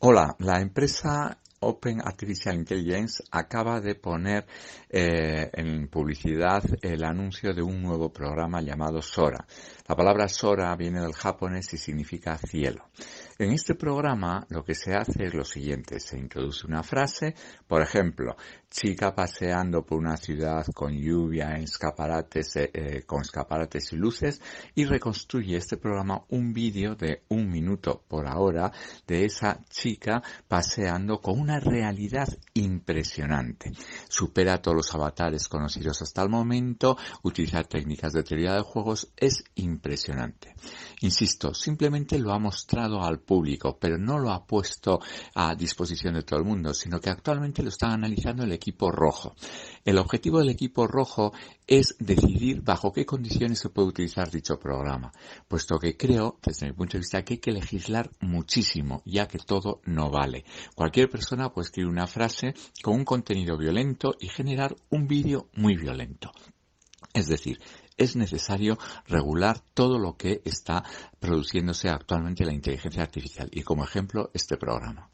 Hola, la empresa Open Artificial Intelligence acaba de poner eh, en publicidad el anuncio de un nuevo programa llamado Sora. La palabra Sora viene del japonés y significa cielo. En este programa lo que se hace es lo siguiente, se introduce una frase, por ejemplo, chica paseando por una ciudad con lluvia, escaparates, eh, eh, con escaparates y luces y reconstruye este programa un vídeo de un minuto por hora de esa chica paseando con una realidad impresionante. Supera todos los avatares conocidos hasta el momento, utiliza técnicas de teoría de juegos, es impresionante. Insisto, simplemente lo ha mostrado al público, pero no lo ha puesto a disposición de todo el mundo, sino que actualmente lo está analizando el equipo rojo. El objetivo del equipo rojo es decidir bajo qué condiciones se puede utilizar dicho programa, puesto que creo, desde mi punto de vista, que hay que legislar muchísimo, ya que todo no vale. Cualquier persona puede escribir una frase con un contenido violento y generar un vídeo muy violento. Es decir, es necesario regular todo lo que está produciéndose actualmente la inteligencia artificial y como ejemplo este programa.